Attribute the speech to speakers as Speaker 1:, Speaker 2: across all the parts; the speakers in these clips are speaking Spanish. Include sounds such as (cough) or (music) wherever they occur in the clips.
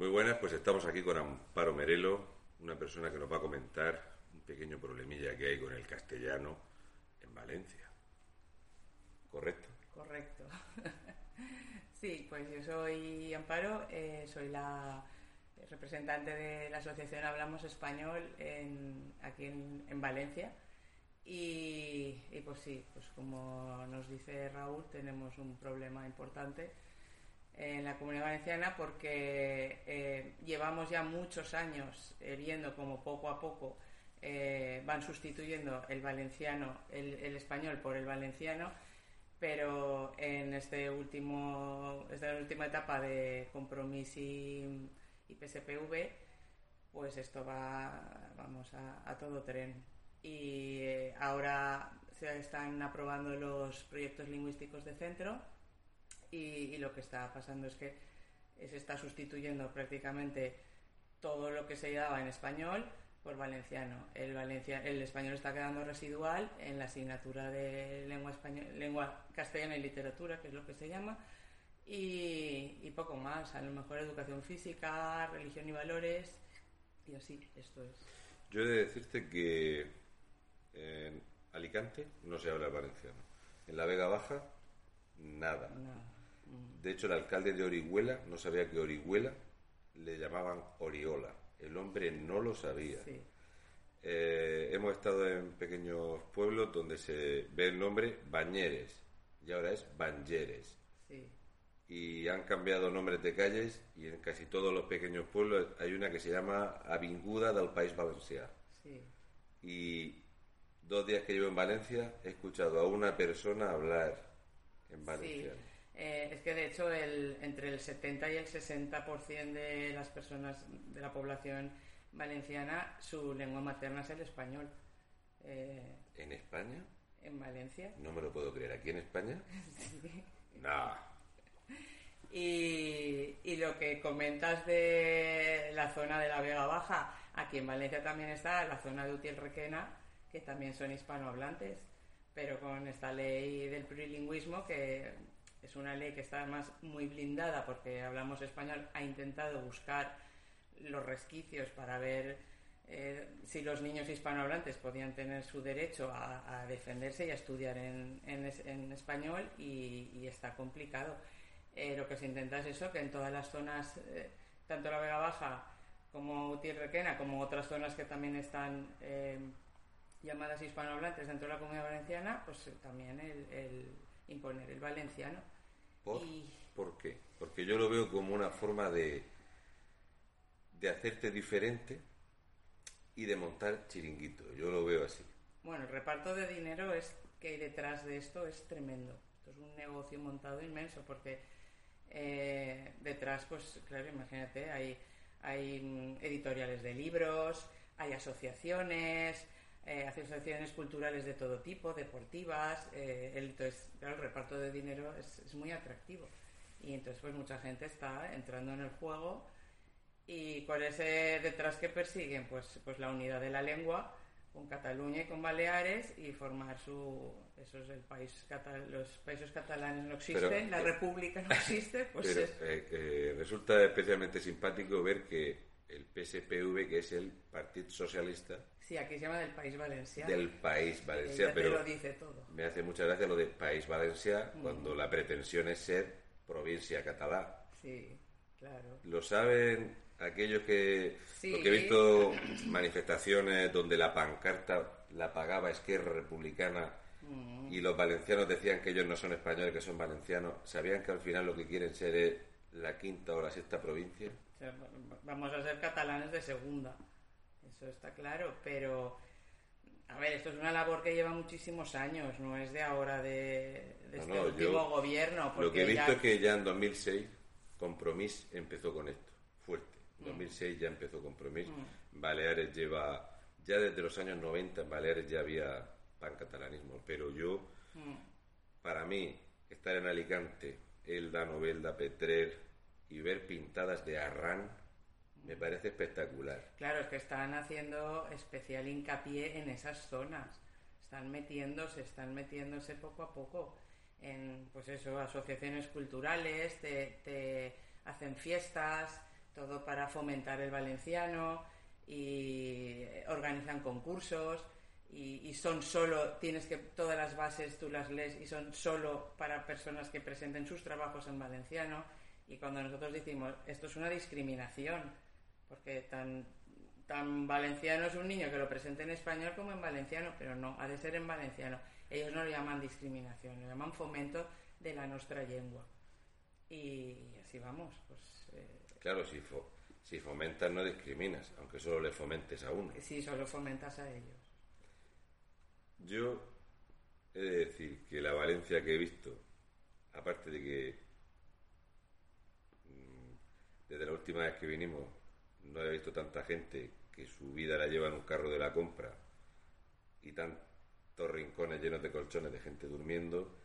Speaker 1: Muy buenas, pues estamos aquí con Amparo Merelo, una persona que nos va a comentar un pequeño problemilla que hay con el castellano en Valencia. ¿Correcto?
Speaker 2: Correcto. (laughs) sí, pues yo soy Amparo, eh, soy la representante de la asociación Hablamos Español aquí en, Valencia. Y, pues sí, pues como nos dice Raúl, tenemos un problema importante en la comunidad valenciana porque eh, llevamos ya muchos años eh, viendo como poco a poco eh, van sustituyendo el valenciano, el, español por el valenciano, pero en este último, esta última etapa de compromiso y, PSPV, pues esto va, vamos, a, todo tren. Y ahora se están aprobando los proyectos lingüísticos de centro y, lo que está pasando es que se está sustituyendo prácticamente todo lo que se daba en español por valenciano. El, valencia, el español está quedando residual en la asignatura de lengua, español, lengua castellana y literatura, que es lo que se llama, y, poco más. A lo mejor educación física, religión y valores, y así, esto es.
Speaker 1: Yo he de decirte que en Alicante no se habla valenciano. En la Vega Baja, nada. De hecho, el alcalde de Orihuela no sabía que Orihuela le llamaban Oriola. El hombre no lo sabía. Eh, hemos estado en pequeños pueblos donde se ve el nombre Bañeres y ahora es Banyeres. Y han cambiado nombres de calles y en casi todos los pequeños pueblos hay una que se llama Avinguda del País Valenciano. Y dos días que llevo en Valencia he escuchado a una persona hablar en valenciano.
Speaker 2: Eh, es que de hecho el, entre el 70 y el 60% de las personas de la población valenciana su lengua materna es el español.
Speaker 1: Eh, ¿En España?
Speaker 2: En Valencia.
Speaker 1: No me lo puedo creer. ¿Aquí en España? (laughs)
Speaker 2: sí.
Speaker 1: No.
Speaker 2: Y, y, lo que comentas de la zona de la Vega Baja, aquí en Valencia también está la zona de Utiel Requena, que también son hispanohablantes, pero con esta ley del plurilingüismo que es una ley que está además muy blindada porque hablamos español, ha intentado buscar los resquicios para ver eh, si los niños hispanohablantes podían tener su derecho a, defenderse y a estudiar en, español y, está complicado. Eh, lo que se intenta es eso, que en todas las zonas, eh, tanto la Vega Baja como Tierrequena, como otras zonas que también están llamadas hispanohablantes dentro de la comunidad valenciana, pues también el imponer el valenciano.
Speaker 1: ¿Por? qué? Porque yo lo veo como una forma de, de hacerte diferente y de montar chiringuito. Yo lo veo así.
Speaker 2: Bueno, el reparto de dinero es que hay detrás de esto es tremendo. Esto es un negocio montado inmenso porque eh, detrás, pues claro, imagínate, hay, hay mm, editoriales de libros, hay asociaciones, eh, asociaciones culturales de todo tipo, deportivas, eh, el, entonces, claro, el reparto de dinero es, muy atractivo. Y entonces, pues mucha gente está entrando en el juego. ¿Y cuál es el detrás que persiguen? Pues, pues la unidad de la lengua con Cataluña y con Baleares y formar su eso es el país los países catalanes no existen la república no existe (laughs) pues
Speaker 1: eh, resulta especialmente simpático ver que el PSPV que es el Partido Socialista
Speaker 2: Sí, aquí se llama del País Valencia.
Speaker 1: Del País Valencia, pero
Speaker 2: lo dice todo.
Speaker 1: me hace mucha gracia lo de País Valencia mm. cuando la pretensión es ser provincia catalán.
Speaker 2: Sí, claro.
Speaker 1: ¿Lo saben aquellos que... Sí. Porque he visto (clears throat) manifestaciones donde la pancarta la pagaba Esquerra Republicana mm. y los valencianos decían que ellos no son españoles, que son valencianos. ¿Sabían que al final lo que quieren ser es la quinta o la sexta provincia?
Speaker 2: vamos a ser catalanes de segunda eso está claro, pero a ver, esto es una labor que lleva muchísimos años, no es de ahora, de, este último gobierno.
Speaker 1: Lo que he visto es que ya en 2006 Compromís empezó con esto, fuerte. En 2006 mm. ya empezó Compromís. Mm. Baleares lleva, ya desde los años 90 en Baleares ya había pancatalanismo, pero yo, mm. para mí, estar en Alicante, Elda, Novelda, Petrer y ver pintadas de Arran me parece espectacular.
Speaker 2: Claro, es que están haciendo especial hincapié en esas zonas. Están metiéndose, están metiéndose poco a poco en, pues eso, asociaciones culturales, te, hacen fiestas, todo para fomentar el valenciano y organizan concursos y, son solo, tienes que, todas las bases tú las lees y son solo para personas que presenten sus trabajos en valenciano. Y cuando nosotros decimos, esto es una discriminación, porque tan, tan valenciano es un niño que lo presente en español como en valenciano, pero no, ha de ser en valenciano. Ellos no lo llaman discriminación, lo llaman fomento de la nuestra lengua. Y así vamos, pues... Eh,
Speaker 1: claro, si, si fomentas no discriminas, aunque solo le fomentes a uno.
Speaker 2: Sí, solo fomentas a ellos.
Speaker 1: Yo he de decir que la Valencia que he visto, aparte de que mm, desde la última vez que vinimos no he visto tanta gente que su vida la lleva en un carro de la compra y tantos rincones llenos de colchones de gente durmiendo,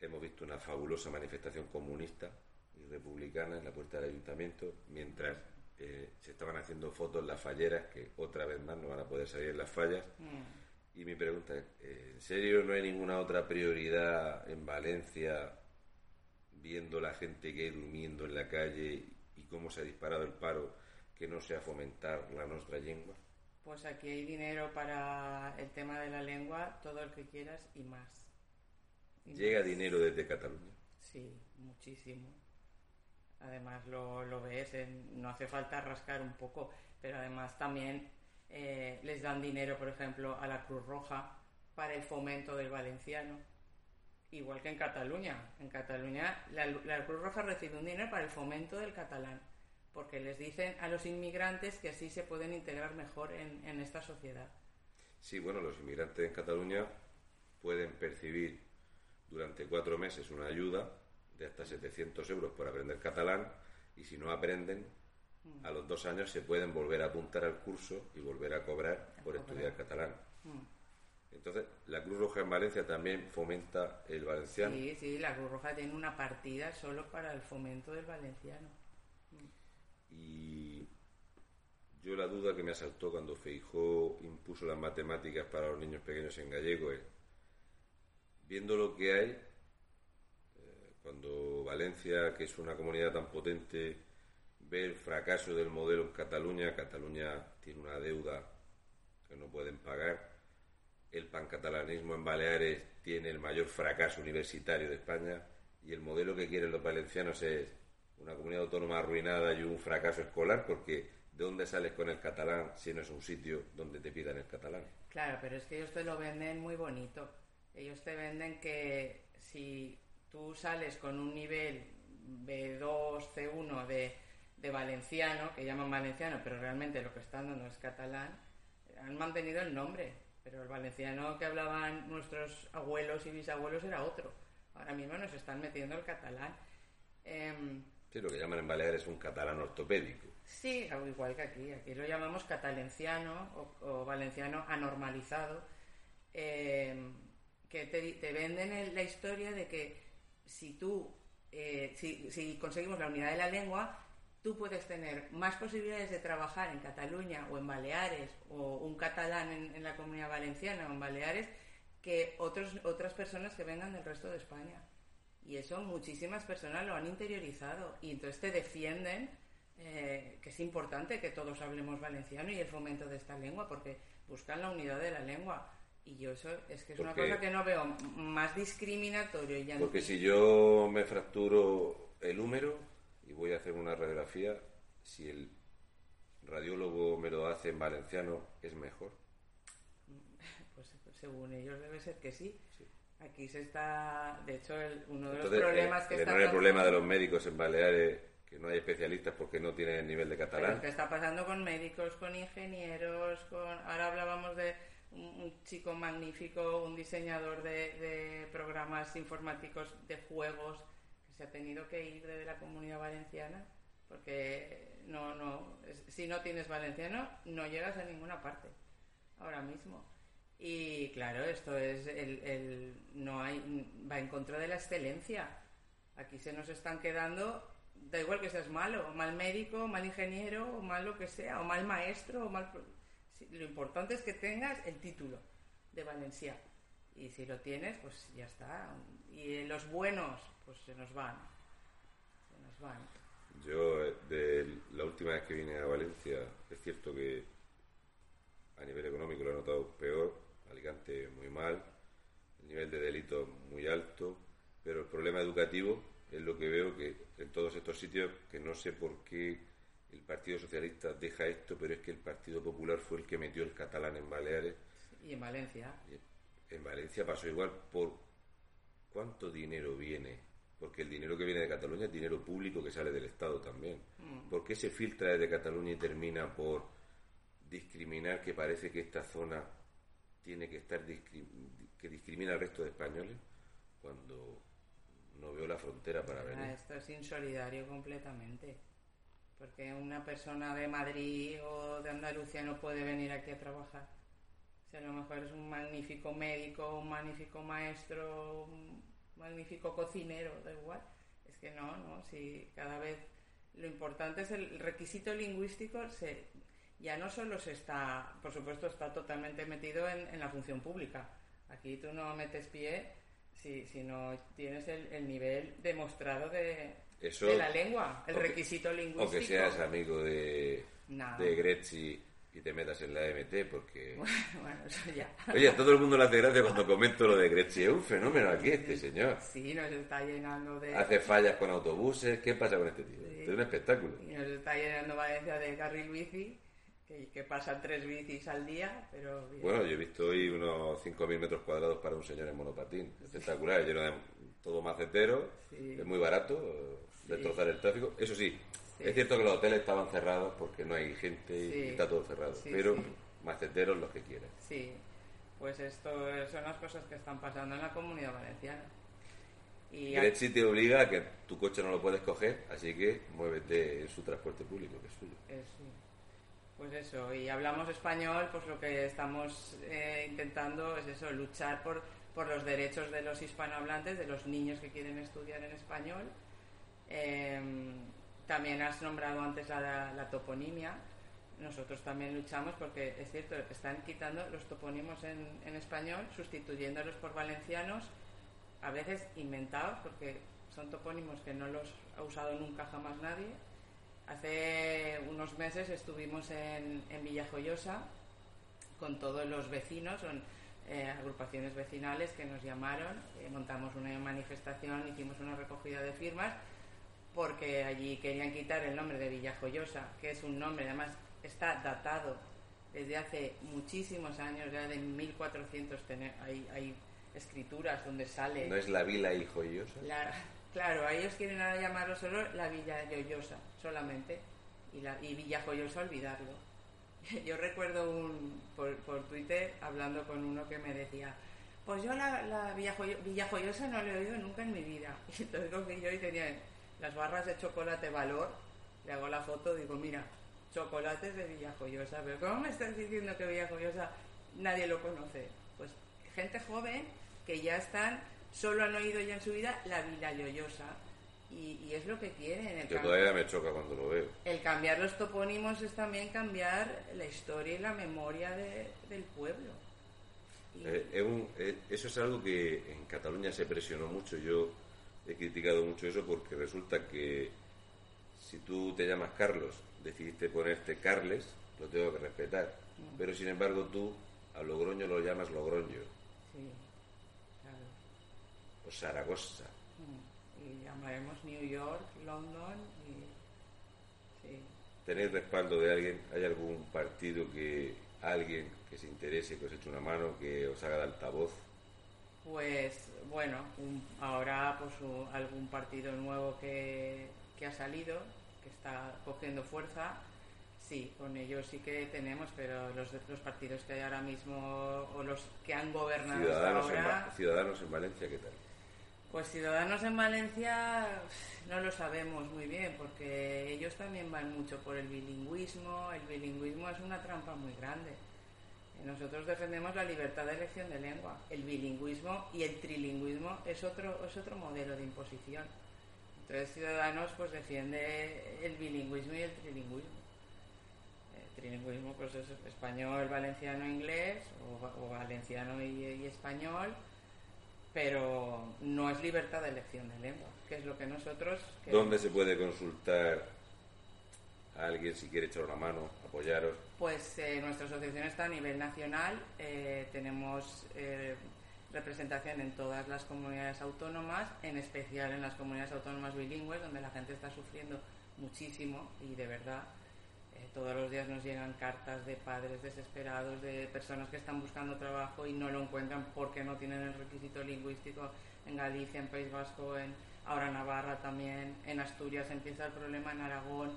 Speaker 1: hemos visto una fabulosa manifestación comunista y republicana en la puerta del ayuntamiento, mientras eh, se estaban haciendo fotos en las falleras, que otra vez más no van a poder salir en las fallas. Mm. Y mi pregunta es, ¿en serio no hay ninguna otra prioridad en Valencia viendo la gente que hay durmiendo en la calle cómo se ha disparado el paro que no sea fomentar la nuestra lengua?
Speaker 2: Pues aquí hay dinero para el tema de la lengua, todo el que quieras y más.
Speaker 1: ¿Llega dinero desde Cataluña?
Speaker 2: Sí, muchísimo. Además lo, lo ves, no hace falta rascar un poco, pero además también eh, les dan dinero, por ejemplo, a la Cruz Roja para el fomento del valenciano. Igual que en Cataluña. En Cataluña la, Cruz Roja recibe un dinero para el fomento del catalán, porque les dicen a los inmigrantes que así se pueden integrar mejor en, en esta sociedad.
Speaker 1: Sí, bueno, los inmigrantes en Cataluña pueden percibir durante cuatro meses una ayuda de hasta 700 euros por aprender catalán y si no aprenden Mm. a los dos años se pueden volver a apuntar al curso y volver a cobrar por estudiar catalán. Mm. Entonces, la Cruz Roja en Valencia también fomenta el valenciano.
Speaker 2: Sí, sí, la Cruz Roja tiene una partida solo para el fomento del valenciano.
Speaker 1: Y yo la duda que me asaltó cuando Feijó impuso las matemáticas para los niños pequeños en gallego es, viendo lo que hay, eh, cuando Valencia, que es una comunidad tan potente, ve el fracaso del modelo en Cataluña. Cataluña tiene una deuda que no pueden pagar. El pancatalanismo en Baleares tiene el mayor fracaso universitario de España y el modelo que quieren los valencianos es una comunidad autónoma arruinada y un fracaso escolar porque ¿de dónde sales con el catalán si no es un sitio donde te pidan el catalán?
Speaker 2: Claro, pero es que ellos te lo venden muy bonito. Ellos te venden que si tú sales con un nivel B2, C1 de de valenciano, que llaman valenciano, pero realmente lo que están dando es catalán, han mantenido el nombre, pero el valenciano que hablaban nuestros abuelos y bisabuelos era otro. Ahora mismo nos están metiendo el catalán.
Speaker 1: Em, sí, lo que llaman en Baleares un catalán ortopédico.
Speaker 2: Sí, igual que aquí. Aquí lo llamamos catalenciano o, valenciano anormalizado, em, que te, venden la historia de que si tú, eh, si, si conseguimos la unidad de la lengua, tú puedes tener más posibilidades de trabajar en Cataluña o en Baleares o un catalán en, la comunidad valenciana o en Baleares que otros, otras personas que vengan del resto de España. Y eso muchísimas personas lo han interiorizado y entonces te defienden eh, que es importante que todos hablemos valenciano y el fomento de esta lengua porque buscan la unidad de la lengua. Y yo eso es que es una cosa que no veo más discriminatorio. Y
Speaker 1: porque si yo me fracturo el húmero, y voy a hacer una radiografía, si el radiólogo me lo hace en valenciano, ¿es mejor? (laughs)
Speaker 2: Pues según ellos debe ser que sí. Aquí se está, de hecho, uno de los problemas que está...
Speaker 1: El problema de los médicos en Baleares que no hay especialistas porque no tienen el nivel de catalán.
Speaker 2: ¿Qué está pasando con médicos, con ingenieros, con... Ahora hablábamos de un, chico magnífico, un diseñador de, de programas informáticos de juegos se ha tenido que ir de la comunidad valenciana porque no, no, si no tienes valenciano no llegas a ninguna parte ahora mismo. Y claro, esto es el, no hay va en contra de la excelencia. Aquí se nos están quedando, da igual que seas malo, mal médico, mal ingeniero, o mal lo que sea, o mal maestro, o mal lo importante es que tengas el título de Valencia. Y si lo tienes, pues ya está. Y los buenos pues se nos van. Se nos van.
Speaker 1: Yo, de última vez que vine a Valencia, es cierto que a nivel económico lo he notado peor, Alicante muy mal, el nivel de delito muy alto, pero el problema educativo es lo que veo que en todos estos sitios, que no sé por qué el Partido Socialista deja esto, pero es que el Partido Popular fue el que metió el catalán en Baleares.
Speaker 2: Y en Valencia.
Speaker 1: En Valencia pasó igual por cuánto dinero viene, porque el dinero que viene de Cataluña es dinero público que sale del Estado también. Mm. ¿Por qué se filtra desde Cataluña y termina por discriminar que parece que esta zona tiene que estar que discrimina al resto de españoles cuando no veo la frontera para ver.
Speaker 2: Esto es insolidario completamente. Porque una persona de Madrid o de Andalucía no puede venir aquí a trabajar. Si a lo mejor es un magnífico médico, un magnífico maestro, un magnífico cocinero, da igual. Es que no, no, si cada vez lo importante es el requisito lingüístico, se, ya no solo se está, por supuesto, está totalmente metido en, en la función pública. Aquí tú no metes pie si, si no tienes el, nivel demostrado de, de la lengua, el requisito lingüístico.
Speaker 1: O que seas amigo de, de Gretzi y te metas en la MT, porque... (laughs)
Speaker 2: bueno, eso ya.
Speaker 1: Oye, todo el mundo le hace gracia cuando comento lo de Gretzi. Es un fenómeno aquí este señor.
Speaker 2: Sí, nos está llenando de...
Speaker 1: Hace fallas con autobuses. ¿Qué pasa con este tío? es un espectáculo.
Speaker 2: Y nos está llenando Valencia de carril bici que, pasan tres bicis al día, pero...
Speaker 1: Bueno, yo he visto hoy unos 5.000 metros cuadrados para un señor en monopatín. Espectacular, lleno de todo macetero, es muy barato, destrozar el tráfico. Eso sí, es cierto que los hoteles estaban cerrados porque no hay gente y está todo cerrado, pero maceteros los que quieran.
Speaker 2: Sí, pues esto son las cosas que están pasando en la comunidad valenciana.
Speaker 1: Y Grechi te obliga a que tu coche no lo puedes coger, así que muévete en su transporte público, que es suyo.
Speaker 2: Pues eso, y hablamos español, pues lo que estamos eh, intentando es eso, luchar por, por los derechos de los hispanohablantes, de los niños que quieren estudiar en español. Em, también has nombrado antes la, toponimia. Nosotros también luchamos porque es cierto, están quitando los topónimos en, en español, sustituyéndolos por valencianos, a veces inventados, porque son topónimos que no los ha usado nunca jamás nadie Hace unos meses estuvimos en, en Villajoyosa con todos los vecinos, son eh, agrupaciones vecinales que nos llamaron, eh, montamos una manifestación, hicimos una recogida de firmas porque allí querían quitar el nombre de Villajoyosa, que es un nombre, además está datado desde hace muchísimos años, ya de 1400 hay, hay escrituras donde sale...
Speaker 1: ¿No es la Vila y Joyosa?
Speaker 2: Claro, ellos quieren llamarlo solo la Villa Joyosa, solamente, y, la, y Villa Joyosa olvidarlo. (laughs) Yo recuerdo un, por, por, Twitter hablando con uno que me decía, pues yo la, la Villa, Joyosa no lo he oído nunca en mi vida. (laughs) Y entonces cogí yo y tenía las barras de chocolate valor, le hago la foto, digo, mira, chocolates de Villa Joyosa, pero ¿cómo me estás diciendo que Villa Joyosa nadie lo conoce? Pues gente joven que ya están solo han oído ya en su vida la Vila Lloyosa. Y, es lo que quieren. El
Speaker 1: todavía me choca cuando lo veo.
Speaker 2: El cambiar los topónimos es también cambiar la historia y la memoria del pueblo.
Speaker 1: Eh, eh, eso es algo que en Cataluña se presionó mucho. Yo he criticado mucho eso porque resulta que si tú te llamas Carlos, decidiste ponerte Carles, lo tengo que respetar. Mm. Pero sin embargo tú a Logroño lo llamas Logroño. Sí. Zaragoza.
Speaker 2: Mm, y llamaremos New York, London y...
Speaker 1: ¿Tenéis respaldo de alguien? ¿Hay algún partido que alguien que se interese, que os eche una mano, que os haga de altavoz?
Speaker 2: Pues bueno, ahora pues algún partido nuevo que, que ha salido, que está cogiendo fuerza, sí, con ellos sí que tenemos, pero los, los partidos que hay ahora mismo o los que han gobernado
Speaker 1: Ciudadanos, en, Ciudadanos en Valencia, ¿qué tal?
Speaker 2: Pues Ciudadanos en Valencia no lo sabemos muy bien, porque ellos también van mucho por el bilingüismo. El bilingüismo es una trampa muy grande. Nosotros defendemos la libertad de elección de lengua. El bilingüismo y el trilingüismo es otro, es otro modelo de imposición. Entonces Ciudadanos pues defiende el bilingüismo y el trilingüismo. El trilingüismo pues es español, valenciano, inglés o, valenciano y español pero no es libertad de elección de lengua, que es lo que nosotros...
Speaker 1: ¿Dónde se puede consultar alguien si quiere echar una mano, apoyaros?
Speaker 2: Pues eh, nuestra asociación está a nivel nacional, eh, tenemos eh, representación en todas las comunidades autónomas, en especial en las comunidades autónomas bilingües, donde la gente está sufriendo muchísimo y de verdad todos los días nos llegan cartas de padres desesperados, de personas que están buscando trabajo y no lo encuentran porque no tienen el requisito lingüístico en Galicia, en País Vasco, en ahora Navarra también, en Asturias empieza el problema, en Aragón,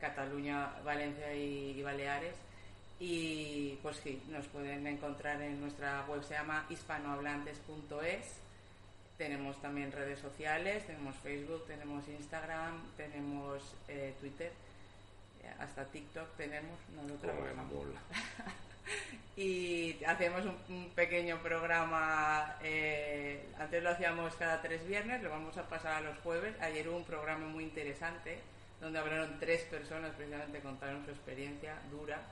Speaker 2: Cataluña, Valencia y, Baleares. Y pues sí, nos pueden encontrar en nuestra web, se llama hispanohablantes.es. Tenemos también redes sociales, tenemos Facebook, tenemos Instagram, tenemos eh, Twitter, hasta TikTok tenemos, no lo trabajamos. (laughs) y hacemos un, pequeño programa, eh, antes lo hacíamos cada tres viernes, lo vamos a pasar a los jueves. Ayer hubo un programa muy interesante donde hablaron tres personas, precisamente contaron su experiencia dura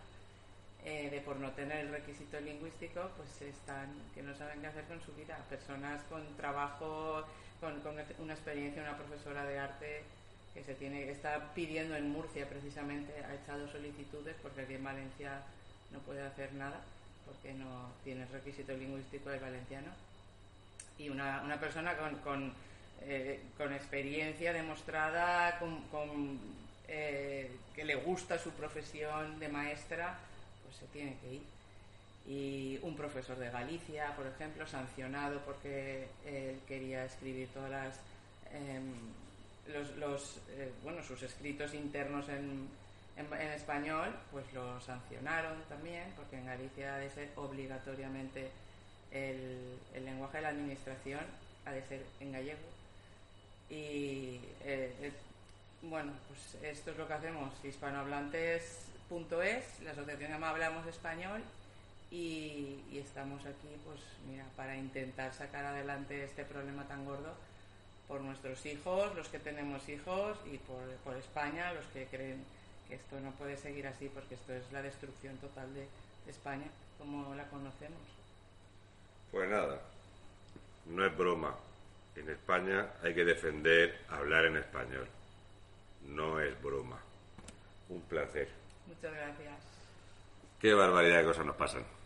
Speaker 2: eh, de por no tener el requisito lingüístico, pues están que no saben qué hacer con su vida. Personas con trabajo, con, una experiencia, una profesora de arte que se tiene está pidiendo en Murcia precisamente, ha echado solicitudes porque aquí en Valencia no puede hacer nada porque no tiene el requisito lingüístico del valenciano. Y una, una persona con, con eh, con experiencia demostrada, con, eh, que le gusta su profesión de maestra, pues se tiene que ir. Y un profesor de Galicia, por ejemplo, sancionado porque él quería escribir todas las em, los, eh, bueno sus escritos internos en, español, pues lo sancionaron también, porque en Galicia ha de ser obligatoriamente el lenguaje de la administración ha de ser en gallego y eh, eh, bueno, pues esto es lo que hacemos, hispanohablantes.es, la asociación llama Hablamos Español y, estamos aquí pues mira, para intentar sacar adelante este problema tan gordo por nuestros hijos, los que tenemos hijos y por, por España, los que creen que esto no puede seguir así porque esto es la destrucción total de España como la conocemos.
Speaker 1: Pues nada, no es broma, en España hay que defender hablar en español. No es broma. Un placer.
Speaker 2: Muchas gracias.
Speaker 1: Qué barbaridad de cosas nos pasan.